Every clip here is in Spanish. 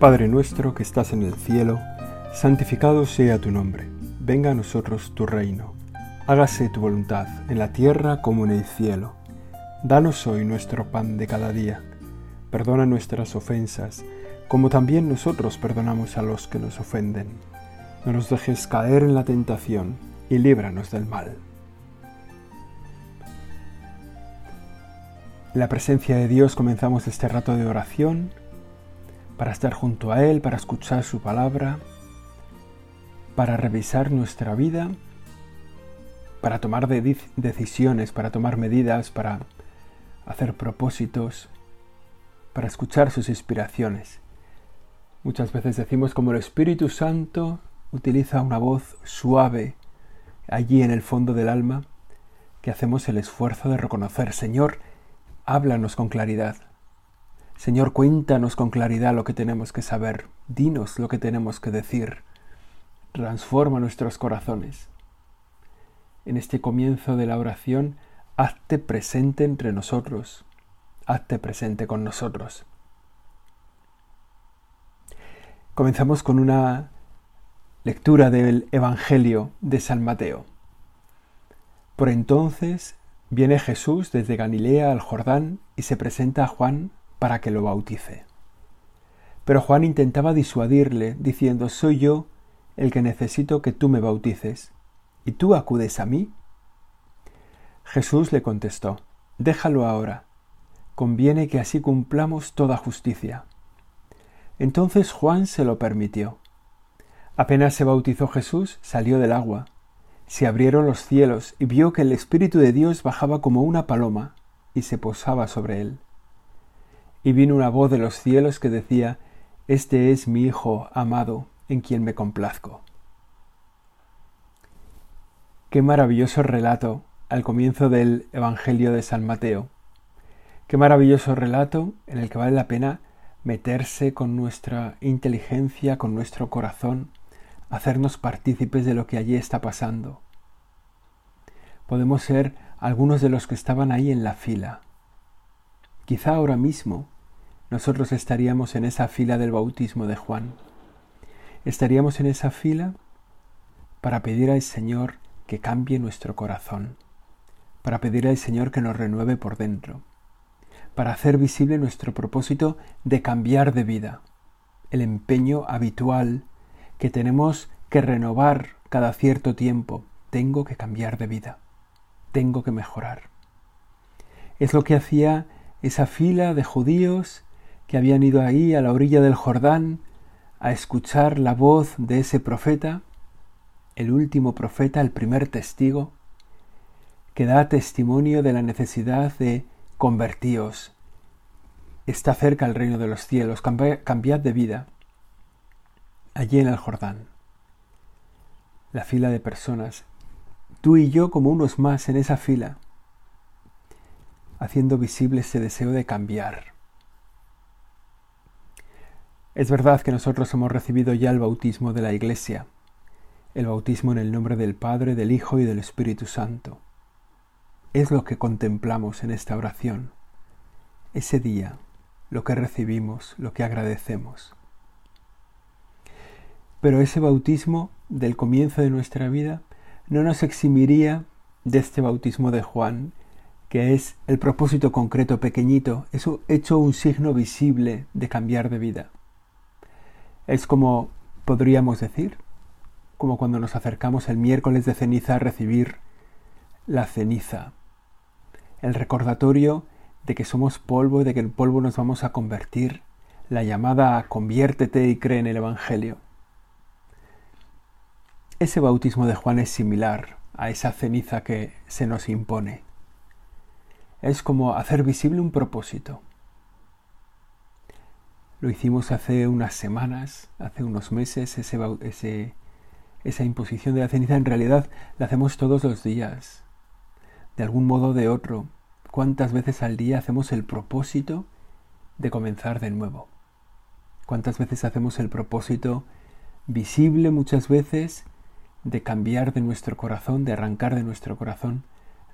Padre nuestro que estás en el cielo, santificado sea tu nombre, venga a nosotros tu reino, hágase tu voluntad en la tierra como en el cielo. Danos hoy nuestro pan de cada día, perdona nuestras ofensas, como también nosotros perdonamos a los que nos ofenden. No nos dejes caer en la tentación y líbranos del mal. En la presencia de Dios comenzamos este rato de oración para estar junto a Él, para escuchar su palabra, para revisar nuestra vida, para tomar decisiones, para tomar medidas, para hacer propósitos, para escuchar sus inspiraciones. Muchas veces decimos como el Espíritu Santo utiliza una voz suave allí en el fondo del alma, que hacemos el esfuerzo de reconocer, Señor, háblanos con claridad. Señor, cuéntanos con claridad lo que tenemos que saber, dinos lo que tenemos que decir, transforma nuestros corazones. En este comienzo de la oración, hazte presente entre nosotros, hazte presente con nosotros. Comenzamos con una lectura del Evangelio de San Mateo. Por entonces viene Jesús desde Galilea al Jordán y se presenta a Juan para que lo bautice. Pero Juan intentaba disuadirle, diciendo, Soy yo el que necesito que tú me bautices, ¿y tú acudes a mí? Jesús le contestó, Déjalo ahora, conviene que así cumplamos toda justicia. Entonces Juan se lo permitió. Apenas se bautizó Jesús, salió del agua. Se abrieron los cielos y vio que el Espíritu de Dios bajaba como una paloma y se posaba sobre él y vino una voz de los cielos que decía, Este es mi Hijo amado, en quien me complazco. Qué maravilloso relato al comienzo del Evangelio de San Mateo. Qué maravilloso relato en el que vale la pena meterse con nuestra inteligencia, con nuestro corazón, hacernos partícipes de lo que allí está pasando. Podemos ser algunos de los que estaban ahí en la fila, Quizá ahora mismo nosotros estaríamos en esa fila del bautismo de Juan. Estaríamos en esa fila para pedir al Señor que cambie nuestro corazón, para pedir al Señor que nos renueve por dentro, para hacer visible nuestro propósito de cambiar de vida, el empeño habitual que tenemos que renovar cada cierto tiempo. Tengo que cambiar de vida, tengo que mejorar. Es lo que hacía esa fila de judíos que habían ido ahí a la orilla del Jordán a escuchar la voz de ese profeta, el último profeta, el primer testigo, que da testimonio de la necesidad de convertíos. Está cerca el reino de los cielos, cambiad de vida. Allí en el Jordán, la fila de personas, tú y yo como unos más en esa fila, haciendo visible ese deseo de cambiar. Es verdad que nosotros hemos recibido ya el bautismo de la Iglesia, el bautismo en el nombre del Padre, del Hijo y del Espíritu Santo. Es lo que contemplamos en esta oración, ese día, lo que recibimos, lo que agradecemos. Pero ese bautismo del comienzo de nuestra vida no nos eximiría de este bautismo de Juan que es el propósito concreto pequeñito, eso hecho un signo visible de cambiar de vida. Es como podríamos decir, como cuando nos acercamos el miércoles de ceniza a recibir la ceniza, el recordatorio de que somos polvo y de que el polvo nos vamos a convertir, la llamada a conviértete y cree en el Evangelio. Ese bautismo de Juan es similar a esa ceniza que se nos impone es como hacer visible un propósito. Lo hicimos hace unas semanas, hace unos meses, ese, esa imposición de la ceniza en realidad la hacemos todos los días, de algún modo o de otro. ¿Cuántas veces al día hacemos el propósito de comenzar de nuevo? ¿Cuántas veces hacemos el propósito visible muchas veces de cambiar de nuestro corazón, de arrancar de nuestro corazón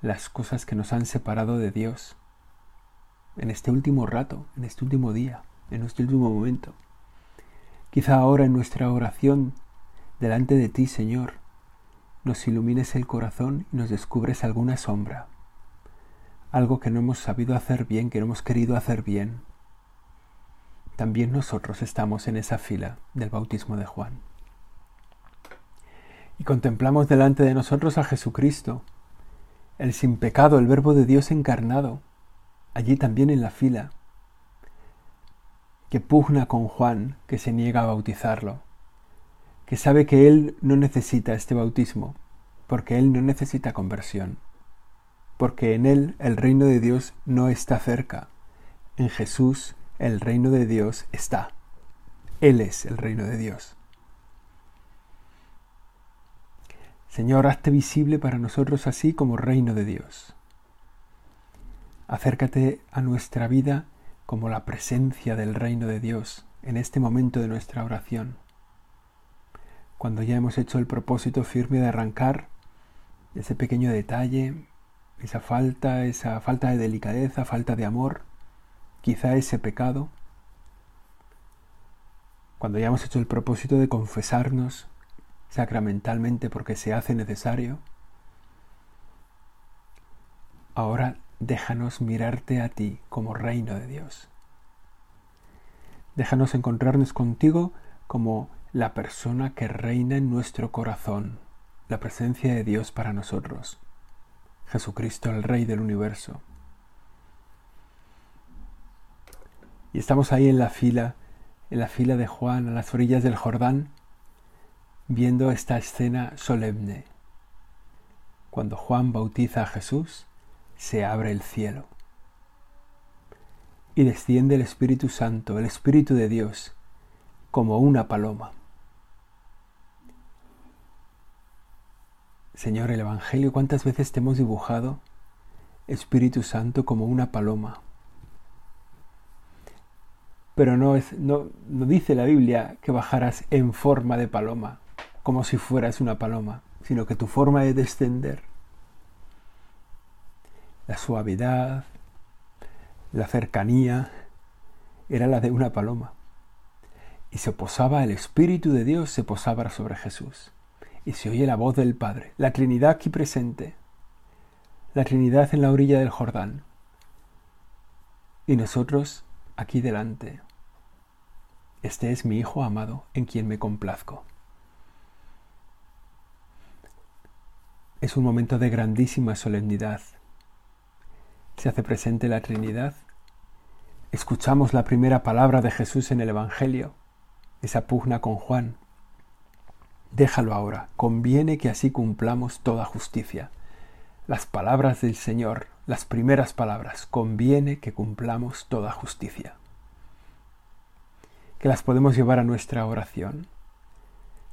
las cosas que nos han separado de Dios en este último rato, en este último día, en este último momento. Quizá ahora en nuestra oración delante de ti, Señor, nos ilumines el corazón y nos descubres alguna sombra, algo que no hemos sabido hacer bien, que no hemos querido hacer bien. También nosotros estamos en esa fila del bautismo de Juan. Y contemplamos delante de nosotros a Jesucristo, el sin pecado, el Verbo de Dios encarnado, allí también en la fila, que pugna con Juan, que se niega a bautizarlo, que sabe que él no necesita este bautismo, porque él no necesita conversión, porque en él el reino de Dios no está cerca, en Jesús el reino de Dios está, Él es el reino de Dios. Señor, hazte visible para nosotros así como reino de Dios. Acércate a nuestra vida como la presencia del reino de Dios en este momento de nuestra oración. Cuando ya hemos hecho el propósito firme de arrancar ese pequeño detalle, esa falta, esa falta de delicadeza, falta de amor, quizá ese pecado, cuando ya hemos hecho el propósito de confesarnos sacramentalmente porque se hace necesario, ahora déjanos mirarte a ti como reino de Dios. Déjanos encontrarnos contigo como la persona que reina en nuestro corazón, la presencia de Dios para nosotros, Jesucristo el Rey del universo. Y estamos ahí en la fila, en la fila de Juan, a las orillas del Jordán, viendo esta escena solemne. Cuando Juan bautiza a Jesús, se abre el cielo y desciende el Espíritu Santo, el Espíritu de Dios, como una paloma. Señor, el Evangelio, ¿cuántas veces te hemos dibujado, Espíritu Santo, como una paloma? Pero no, es, no, no dice la Biblia que bajaras en forma de paloma, como si fueras una paloma, sino que tu forma de descender la suavidad, la cercanía, era la de una paloma. Y se posaba el Espíritu de Dios, se posaba sobre Jesús. Y se oye la voz del Padre, la Trinidad aquí presente, la Trinidad en la orilla del Jordán. Y nosotros aquí delante. Este es mi Hijo amado, en quien me complazco. Es un momento de grandísima solemnidad se hace presente la Trinidad. Escuchamos la primera palabra de Jesús en el Evangelio, esa pugna con Juan. Déjalo ahora, conviene que así cumplamos toda justicia. Las palabras del Señor, las primeras palabras, conviene que cumplamos toda justicia. Que las podemos llevar a nuestra oración.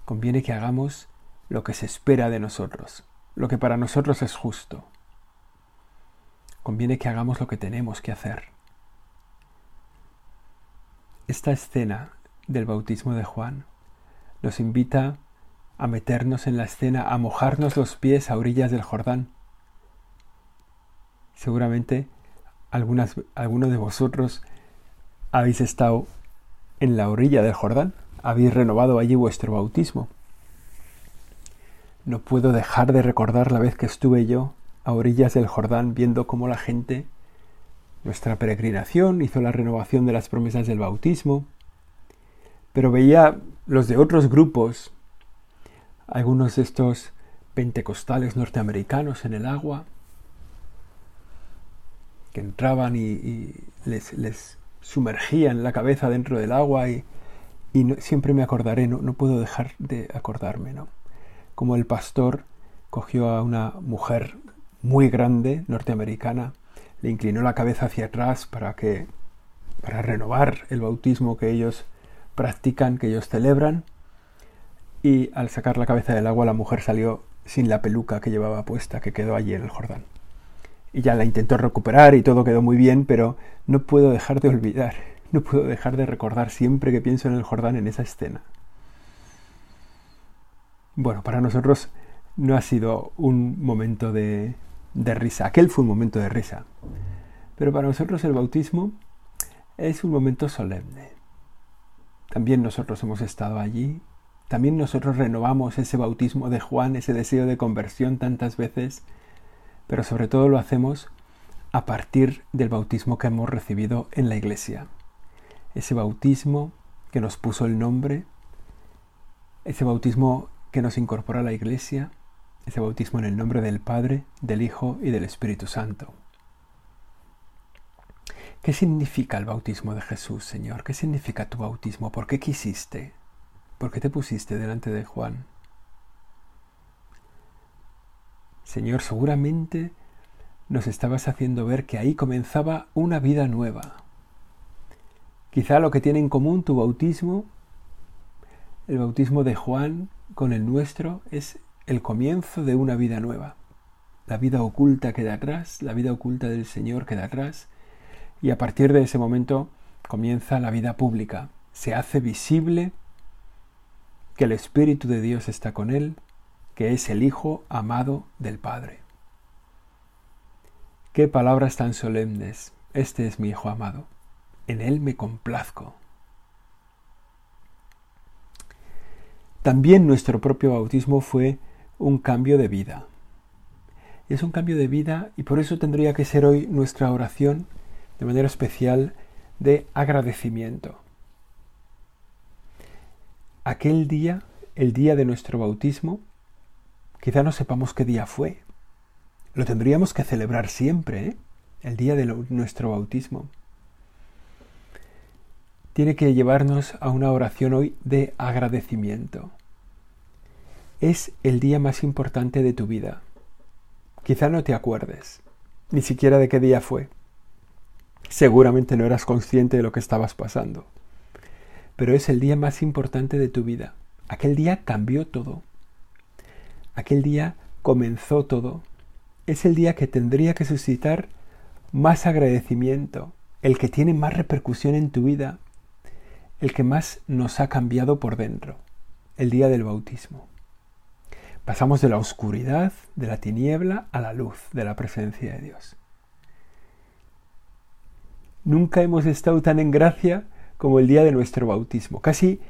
Conviene que hagamos lo que se espera de nosotros, lo que para nosotros es justo, conviene que hagamos lo que tenemos que hacer. Esta escena del bautismo de Juan nos invita a meternos en la escena, a mojarnos los pies a orillas del Jordán. Seguramente algunas, algunos de vosotros habéis estado en la orilla del Jordán, habéis renovado allí vuestro bautismo. No puedo dejar de recordar la vez que estuve yo a orillas del Jordán viendo cómo la gente, nuestra peregrinación, hizo la renovación de las promesas del bautismo, pero veía los de otros grupos, algunos de estos pentecostales norteamericanos en el agua, que entraban y, les, les, sumergían la cabeza dentro del agua y, siempre me acordaré, no, no, puedo dejar de acordarme, ¿no? Como el pastor cogió a una mujer muy grande norteamericana le inclinó la cabeza hacia atrás para que para renovar el bautismo que ellos practican, que ellos celebran, y al sacar la cabeza del agua la mujer salió sin la peluca que llevaba puesta, que quedó allí en el Jordán. Y ya la intentó recuperar y todo quedó muy bien, pero no puedo dejar de olvidar, no puedo dejar de recordar siempre que pienso en el Jordán en esa escena. Bueno, para nosotros no ha sido un momento de, de risa. Aquel fue un momento de risa. Pero para nosotros el bautismo es un momento solemne. También nosotros hemos estado allí. También nosotros renovamos ese bautismo de Juan, ese deseo de conversión tantas veces, pero sobre todo lo hacemos a partir del bautismo que hemos recibido en la iglesia. Ese bautismo que nos puso el nombre, ese bautismo que nos incorpora a la iglesia, ese bautismo en el nombre del Padre, del Hijo y del Espíritu Santo. ¿Qué significa el bautismo de Jesús, Señor? ¿Qué significa tu bautismo? ¿Por qué quisiste? ¿Por qué te pusiste delante de Juan? Señor, seguramente nos estabas haciendo ver que ahí comenzaba una vida nueva. Quizá lo que tiene en común tu bautismo, el bautismo de Juan con el nuestro, es el comienzo de una vida nueva. La vida oculta queda atrás, la vida oculta del Señor queda atrás, y a partir de ese momento comienza la vida pública. Se hace visible que el Espíritu de Dios está con él, que es el Hijo amado del Padre. Qué palabras tan solemnes. Este es mi Hijo amado. En él me complazco. También nuestro propio bautismo fue un cambio de vida. Es un cambio de vida y por eso tendría que ser hoy nuestra oración de manera especial de agradecimiento. Aquel día, el día de nuestro bautismo, quizá no sepamos qué día fue. Lo tendríamos que celebrar siempre, ¿eh? el día de nuestro bautismo. Tiene que llevarnos a una oración hoy de agradecimiento. Es el día más importante de tu vida. Quizá no te acuerdes, ni siquiera de qué día fue. Seguramente no eras consciente de lo que estabas pasando. Pero es el día más importante de tu vida. Aquel día cambió todo. Aquel día comenzó todo. Es el día que tendría que suscitar más agradecimiento, el que tiene más repercusión en tu vida, el que más nos ha cambiado por dentro, el día del bautismo. Pasamos de la oscuridad, de la tiniebla, a la luz de la presencia de Dios. Nunca hemos estado tan en gracia como el día de nuestro bautismo. Casi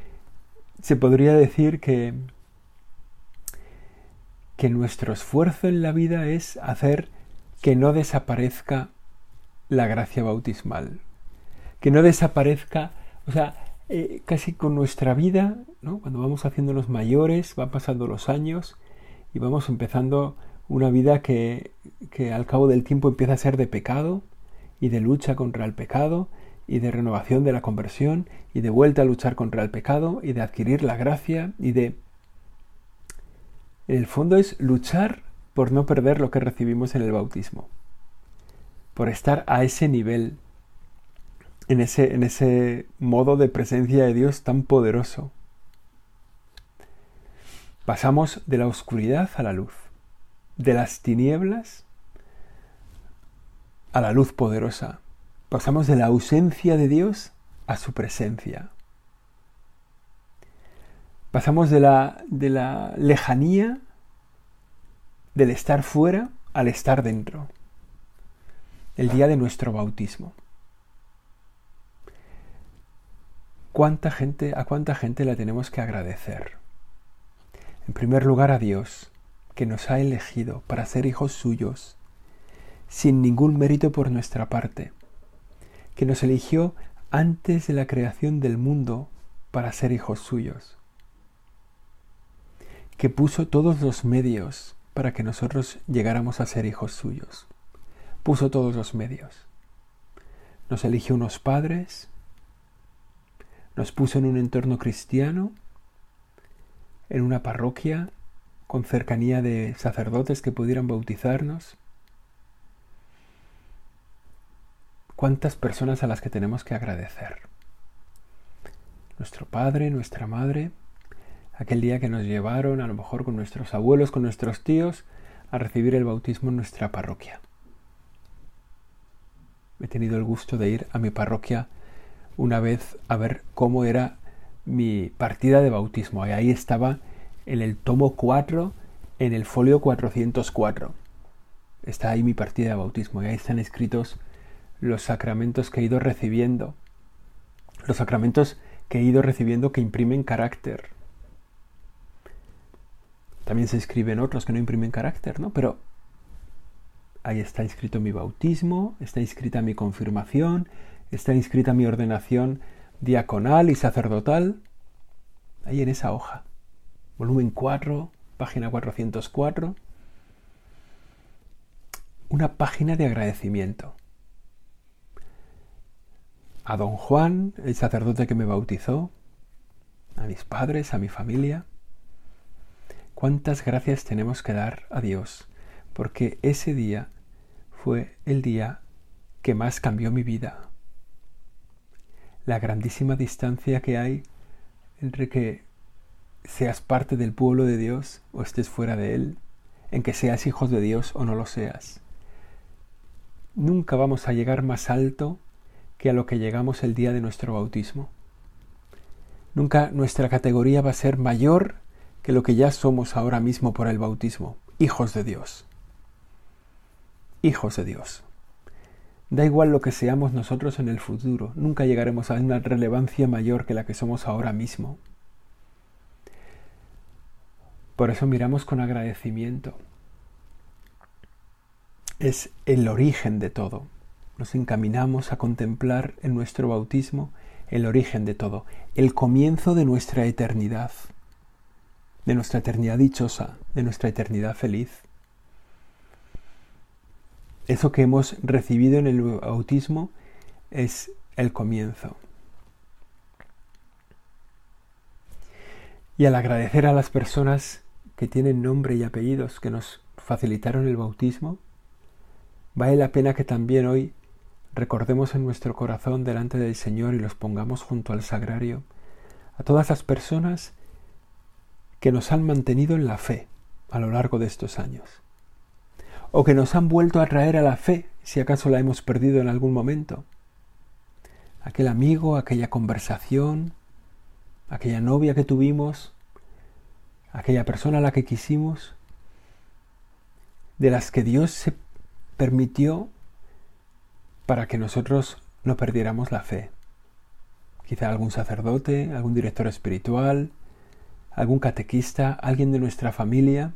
se podría decir que, que nuestro esfuerzo en la vida es hacer que no desaparezca la gracia bautismal, que no desaparezca, o sea, eh, casi con nuestra vida, ¿no? cuando vamos haciéndonos mayores, van pasando los años y vamos empezando una vida que, que al cabo del tiempo empieza a ser de pecado, y de lucha contra el pecado y de renovación de la conversión y de vuelta a luchar contra el pecado y de adquirir la gracia y de... En el fondo es luchar por no perder lo que recibimos en el bautismo, por estar a ese nivel, en ese, en ese modo de presencia de Dios tan poderoso. Pasamos de la oscuridad a la luz, de las tinieblas a la luz poderosa. Pasamos de la ausencia de Dios a su presencia. Pasamos de la, de la lejanía, del estar fuera, al estar dentro. El día de nuestro bautismo. ¿Cuánta gente, ¿A cuánta gente la tenemos que agradecer? En primer lugar a Dios, que nos ha elegido para ser hijos suyos sin ningún mérito por nuestra parte, que nos eligió antes de la creación del mundo para ser hijos suyos, que puso todos los medios para que nosotros llegáramos a ser hijos suyos, puso todos los medios. Nos eligió unos padres, nos puso en un entorno cristiano, en una parroquia, con cercanía de sacerdotes que pudieran bautizarnos, cuántas personas a las que tenemos que agradecer. Nuestro padre, nuestra madre, aquel día que nos llevaron, a lo mejor con nuestros abuelos, con nuestros tíos, a recibir el bautismo en nuestra parroquia. He tenido el gusto de ir a mi parroquia una vez a ver cómo era mi partida de bautismo. Y ahí estaba en el tomo 4, en el folio 404. Está ahí mi partida de bautismo y ahí están escritos los sacramentos que he ido recibiendo, los sacramentos que he ido recibiendo que imprimen carácter. También se escriben otros que no imprimen carácter, ¿no? Pero ahí está inscrito mi bautismo, está inscrita mi confirmación, está inscrita mi ordenación diaconal y sacerdotal, ahí en esa hoja. Volumen 4, página 404. Una página de agradecimiento. A don Juan, el sacerdote que me bautizó, a mis padres, a mi familia, cuántas gracias tenemos que dar a Dios, porque ese día fue el día que más cambió mi vida. La grandísima distancia que hay entre que seas parte del pueblo de Dios o estés fuera de él, en que seas hijos de Dios o no lo seas. Nunca vamos a llegar más alto que a lo que llegamos el día de nuestro bautismo. Nunca nuestra categoría va a ser mayor que lo que ya somos ahora mismo por el bautismo, hijos de Dios. Hijos de Dios. Da igual lo que seamos nosotros en el futuro, nunca llegaremos a una relevancia mayor que la que somos ahora mismo. Por eso miramos con agradecimiento. Es el origen de todo. Nos encaminamos a contemplar en nuestro bautismo el origen de todo, el comienzo de nuestra eternidad de nuestra eternidad dichosa, de nuestra eternidad feliz. Eso que hemos recibido en el bautismo es el comienzo. Y al agradecer a las personas que tienen nombre y apellidos que nos facilitaron el bautismo, vale la pena que también hoy recordemos en nuestro corazón delante del Señor y los pongamos junto al sagrario a todas las personas que nos han mantenido en la fe a lo largo de estos años, o que nos han vuelto a traer a la fe si acaso la hemos perdido en algún momento. Aquel amigo, aquella conversación, aquella novia que tuvimos, aquella persona a la que quisimos, de las que Dios se permitió para que nosotros no perdiéramos la fe. Quizá algún sacerdote, algún director espiritual, algún catequista, alguien de nuestra familia.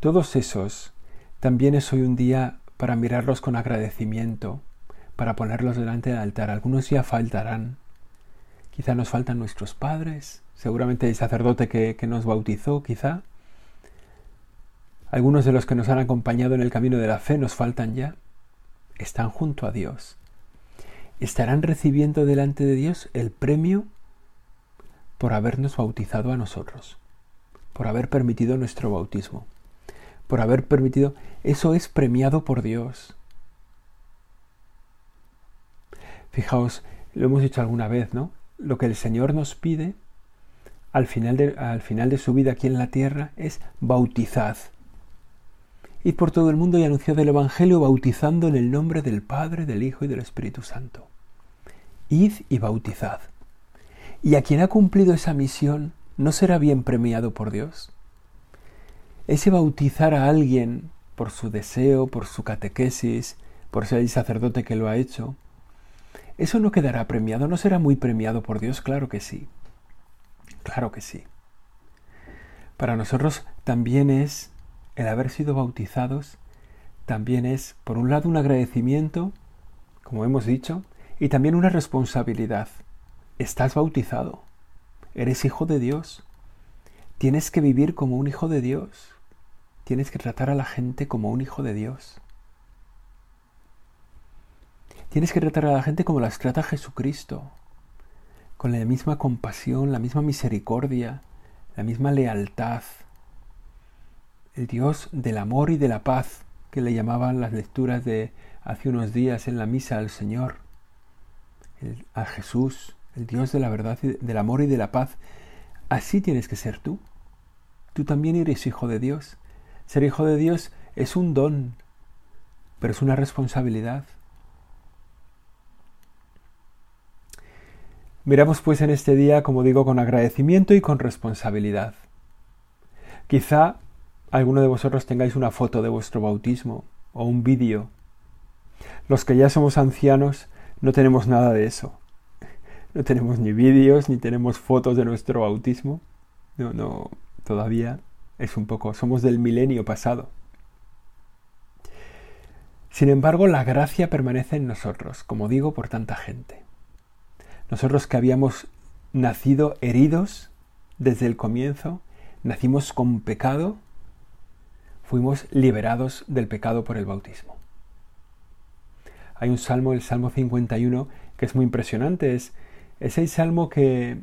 Todos esos también es hoy un día para mirarlos con agradecimiento, para ponerlos delante del altar. Algunos ya faltarán. Quizá nos faltan nuestros padres, seguramente el sacerdote que, que nos bautizó, quizá. Algunos de los que nos han acompañado en el camino de la fe nos faltan ya. Están junto a Dios. Estarán recibiendo delante de Dios el premio por habernos bautizado a nosotros, por haber permitido nuestro bautismo, por haber permitido, eso es premiado por Dios. Fijaos, lo hemos dicho alguna vez, ¿no? Lo que el Señor nos pide al final de, su vida aquí en la tierra es bautizad. Id por todo el mundo y anunciad el Evangelio bautizando en el nombre del Padre, del Hijo y del Espíritu Santo. Id y bautizad. Y a quien ha cumplido esa misión, ¿no será bien premiado por Dios? Ese bautizar a alguien por su deseo, por su catequesis, por ser el sacerdote que lo ha hecho, ¿eso no quedará premiado? ¿No será muy premiado por Dios? Claro que sí. Claro que sí. Para nosotros también es el haber sido bautizados, también es, por un lado, un agradecimiento, como hemos dicho, y también una responsabilidad. Estás bautizado. Eres hijo de Dios. Tienes que vivir como un hijo de Dios. Tienes que tratar a la gente como un hijo de Dios. Tienes que tratar a la gente como las trata Jesucristo, con la misma compasión, la misma misericordia, la misma lealtad. El Dios del amor y de la paz que le llamaban las lecturas de hace unos días en la misa al Señor, a Jesús, el Dios de la verdad, del amor y de la paz. Así tienes que ser tú. Tú también eres hijo de Dios. Ser hijo de Dios es un don, pero es una responsabilidad. Miramos pues en este día, como digo, con agradecimiento y con responsabilidad. Quizá alguno de vosotros tengáis una foto de vuestro bautismo o un vídeo. Los que ya somos ancianos no tenemos nada de eso no tenemos ni vídeos, ni tenemos fotos de nuestro bautismo. No, no, todavía es un poco, somos del milenio pasado. Sin embargo, la gracia permanece en nosotros, como digo, por tanta gente. Nosotros que habíamos nacido heridos desde el comienzo, nacimos con pecado, fuimos liberados del pecado por el bautismo. Hay un salmo, el Salmo 51, que es muy impresionante. Es, el salmo que,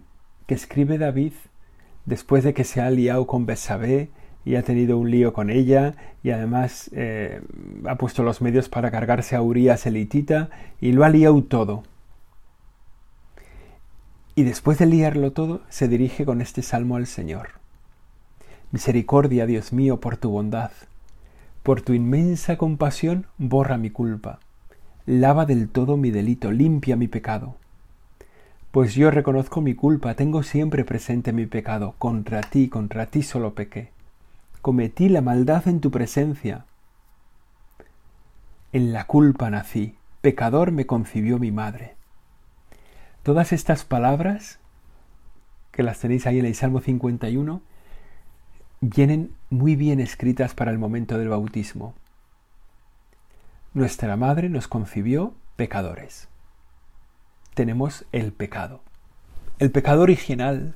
que escribe David después de que se ha liado con Besabé y ha tenido un lío con ella y además eh, ha puesto los medios para cargarse a Urias elitita y lo ha liado todo. Y después de liarlo todo, se dirige con este salmo al Señor. Misericordia, Dios mío, por tu bondad. Por tu inmensa compasión, borra mi culpa. Lava del todo mi delito, limpia mi pecado. Pues yo reconozco mi culpa, tengo siempre presente mi pecado. Contra ti, contra ti solo pequé cometí la maldad en tu presencia. En la culpa nací, pecador me concibió mi madre. Todas estas palabras, que las tenéis ahí en el Salmo 51, vienen muy bien escritas para el momento del bautismo. Nuestra madre nos concibió pecadores. Tenemos el pecado. El pecado original,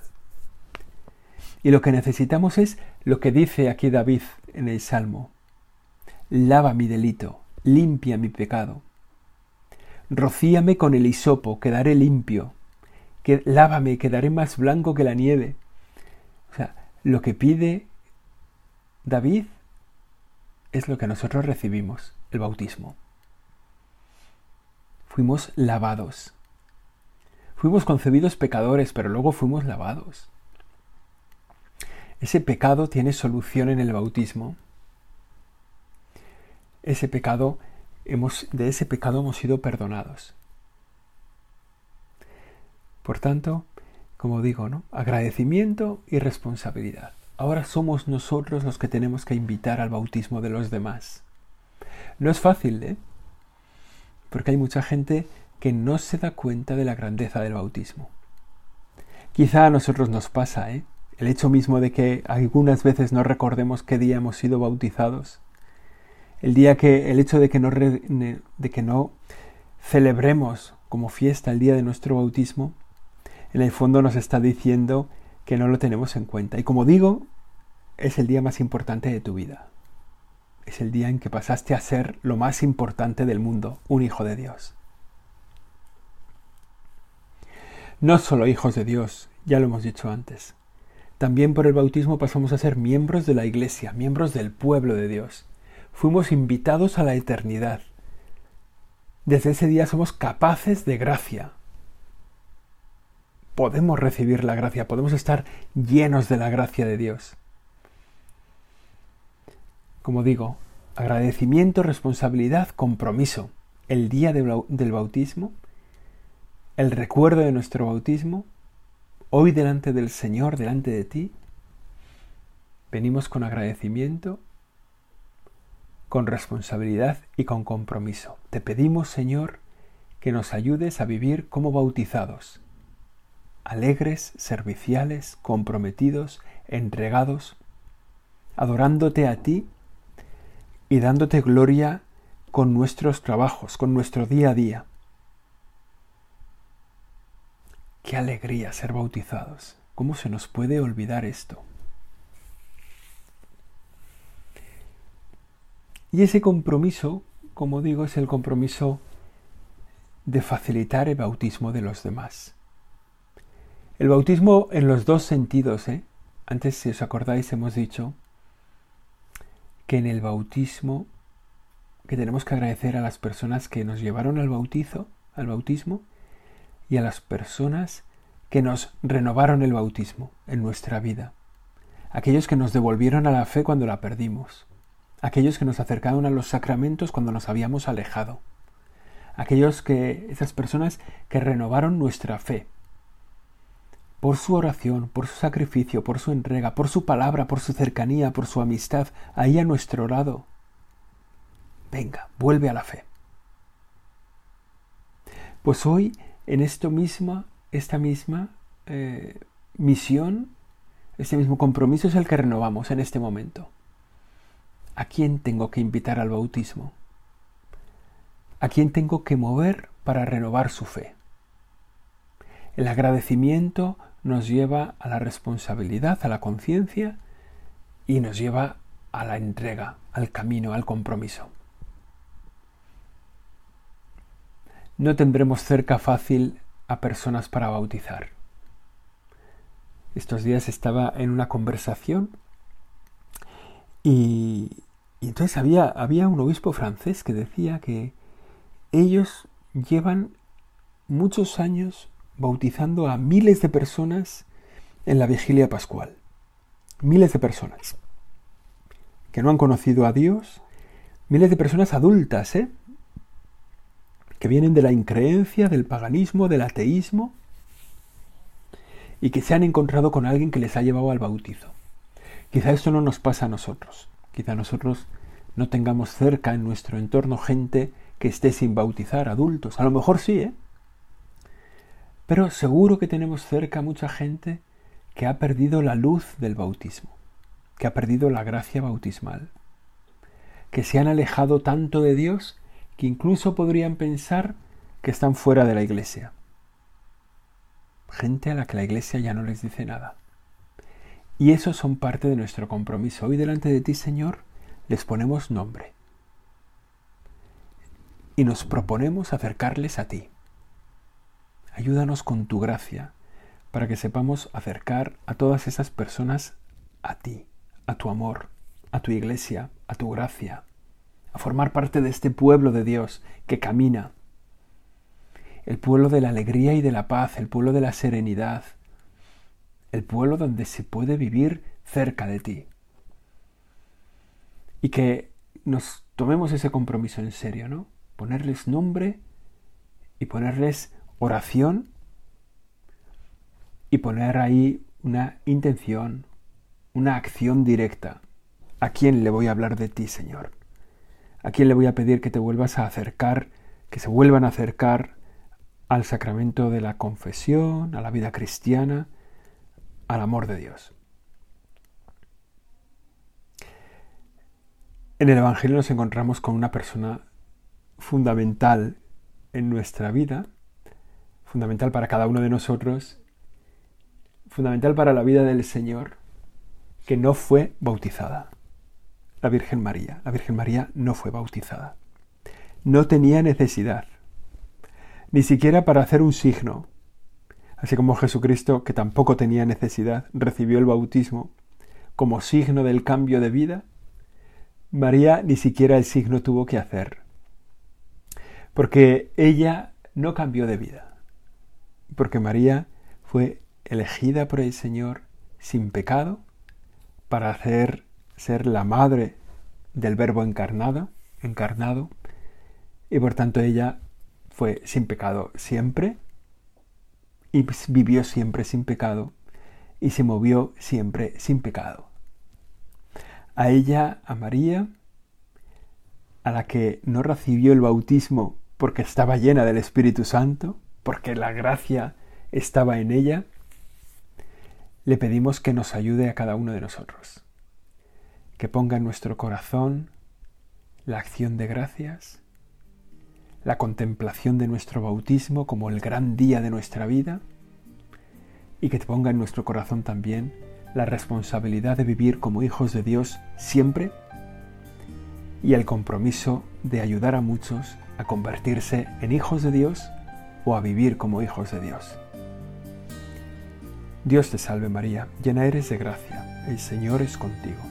y lo que necesitamos es lo que dice aquí David en el Salmo. Lava mi delito, limpia mi pecado. Rocíame con el hisopo, quedaré limpio. Que, lávame, quedaré más blanco que la nieve. O sea, lo que pide David es lo que nosotros recibimos, el bautismo. Fuimos lavados. Fuimos concebidos pecadores, pero luego fuimos lavados. Ese pecado tiene solución en el bautismo. Ese pecado, hemos, de ese pecado hemos sido perdonados. Por tanto, como digo, ¿no? agradecimiento y responsabilidad. Ahora somos nosotros los que tenemos que invitar al bautismo de los demás. No es fácil, ¿eh? Porque hay mucha gente que no se da cuenta de la grandeza del bautismo. Quizá a nosotros nos pasa, ¿eh? el hecho mismo de que algunas veces no recordemos qué día hemos sido bautizados, el día que el hecho de que no, de que no celebremos como fiesta el día de nuestro bautismo, en el fondo nos está diciendo que no lo tenemos en cuenta. Y como digo, es el día más importante de tu vida. Es el día en que pasaste a ser lo más importante del mundo, un hijo de Dios. No solo hijos de Dios, ya lo hemos dicho antes, también por el bautismo pasamos a ser miembros de la Iglesia, miembros del pueblo de Dios. Fuimos invitados a la eternidad. Desde ese día somos capaces de gracia. Podemos recibir la gracia, podemos estar llenos de la gracia de Dios. Como digo, agradecimiento, responsabilidad, compromiso. El día del bautismo, el recuerdo de nuestro bautismo, Hoy delante del Señor, delante de ti, venimos con agradecimiento, con responsabilidad y con compromiso. Te pedimos, Señor, que nos ayudes a vivir como bautizados, alegres, serviciales, comprometidos, entregados, adorándote a ti y dándote gloria con nuestros trabajos, con nuestro día a día. Qué alegría ser bautizados. ¿Cómo se nos puede olvidar esto? Y ese compromiso, como digo, es el compromiso de facilitar el bautismo de los demás. El bautismo en los dos sentidos, ¿eh? Antes, si os acordáis, hemos dicho que en el bautismo, que tenemos que agradecer a las personas que nos llevaron al bautizo, al bautismo, y a las personas que nos renovaron el bautismo en nuestra vida, aquellos que nos devolvieron a la fe cuando la perdimos, aquellos que nos acercaron a los sacramentos cuando nos habíamos alejado, aquellos que, esas personas que renovaron nuestra fe, por su oración, por su sacrificio, por su entrega, por su palabra, por su cercanía, por su amistad, ahí a nuestro lado. Venga, vuelve a la fe. Pues hoy en esto misma, esta misma eh, misión, este mismo compromiso es el que renovamos en este momento. ¿A quién tengo que invitar al bautismo? ¿A quién tengo que mover para renovar su fe? El agradecimiento nos lleva a la responsabilidad, a la conciencia y nos lleva a la entrega, al camino, al compromiso. No tendremos cerca fácil a personas para bautizar. Estos días estaba en una conversación y, entonces había, había un obispo francés que decía que ellos llevan muchos años bautizando a miles de personas en la vigilia pascual. Miles de personas que no han conocido a Dios, miles de personas adultas, ¿eh? Que vienen de la increencia, del paganismo, del ateísmo, y que se han encontrado con alguien que les ha llevado al bautizo. Quizá esto no nos pasa a nosotros. Quizá nosotros no tengamos cerca en nuestro entorno gente que esté sin bautizar, adultos. A lo mejor sí, ¿eh? Pero seguro que tenemos cerca mucha gente que ha perdido la luz del bautismo, que ha perdido la gracia bautismal, que se han alejado tanto de Dios que incluso podrían pensar que están fuera de la iglesia. Gente a la que la iglesia ya no les dice nada. Y esos son parte de nuestro compromiso. Hoy delante de ti, Señor, les ponemos nombre. Y nos proponemos acercarles a ti. Ayúdanos con tu gracia para que sepamos acercar a todas esas personas a ti, a tu amor, a tu iglesia, a tu gracia, a formar parte de este pueblo de Dios que camina, el pueblo de la alegría y de la paz, el pueblo de la serenidad, el pueblo donde se puede vivir cerca de ti. Y que nos tomemos ese compromiso en serio, ¿no? Ponerles nombre y ponerles oración y poner ahí una intención, una acción directa. ¿A quién le voy a hablar de ti, Señor? ¿A quién le voy a pedir que te vuelvas a acercar, que se vuelvan a acercar al sacramento de la confesión, a la vida cristiana, al amor de Dios? En el Evangelio nos encontramos con una persona fundamental en nuestra vida, fundamental para cada uno de nosotros, fundamental para la vida del Señor, que no fue bautizada la Virgen María. La Virgen María no fue bautizada. No tenía necesidad, ni siquiera para hacer un signo. Así como Jesucristo, que tampoco tenía necesidad, recibió el bautismo como signo del cambio de vida, María ni siquiera el signo tuvo que hacer. Porque ella no cambió de vida. Porque María fue elegida por el Señor sin pecado para hacer ser la madre del verbo encarnado, encarnado, y por tanto ella fue sin pecado siempre, y vivió siempre sin pecado, y se movió siempre sin pecado. A ella, a María, a la que no recibió el bautismo porque estaba llena del Espíritu Santo, porque la gracia estaba en ella, le pedimos que nos ayude a cada uno de nosotros que ponga en nuestro corazón la acción de gracias, la contemplación de nuestro bautismo como el gran día de nuestra vida y que ponga en nuestro corazón también la responsabilidad de vivir como hijos de Dios siempre y el compromiso de ayudar a muchos a convertirse en hijos de Dios o a vivir como hijos de Dios. Dios te salve María, llena eres de gracia, el Señor es contigo.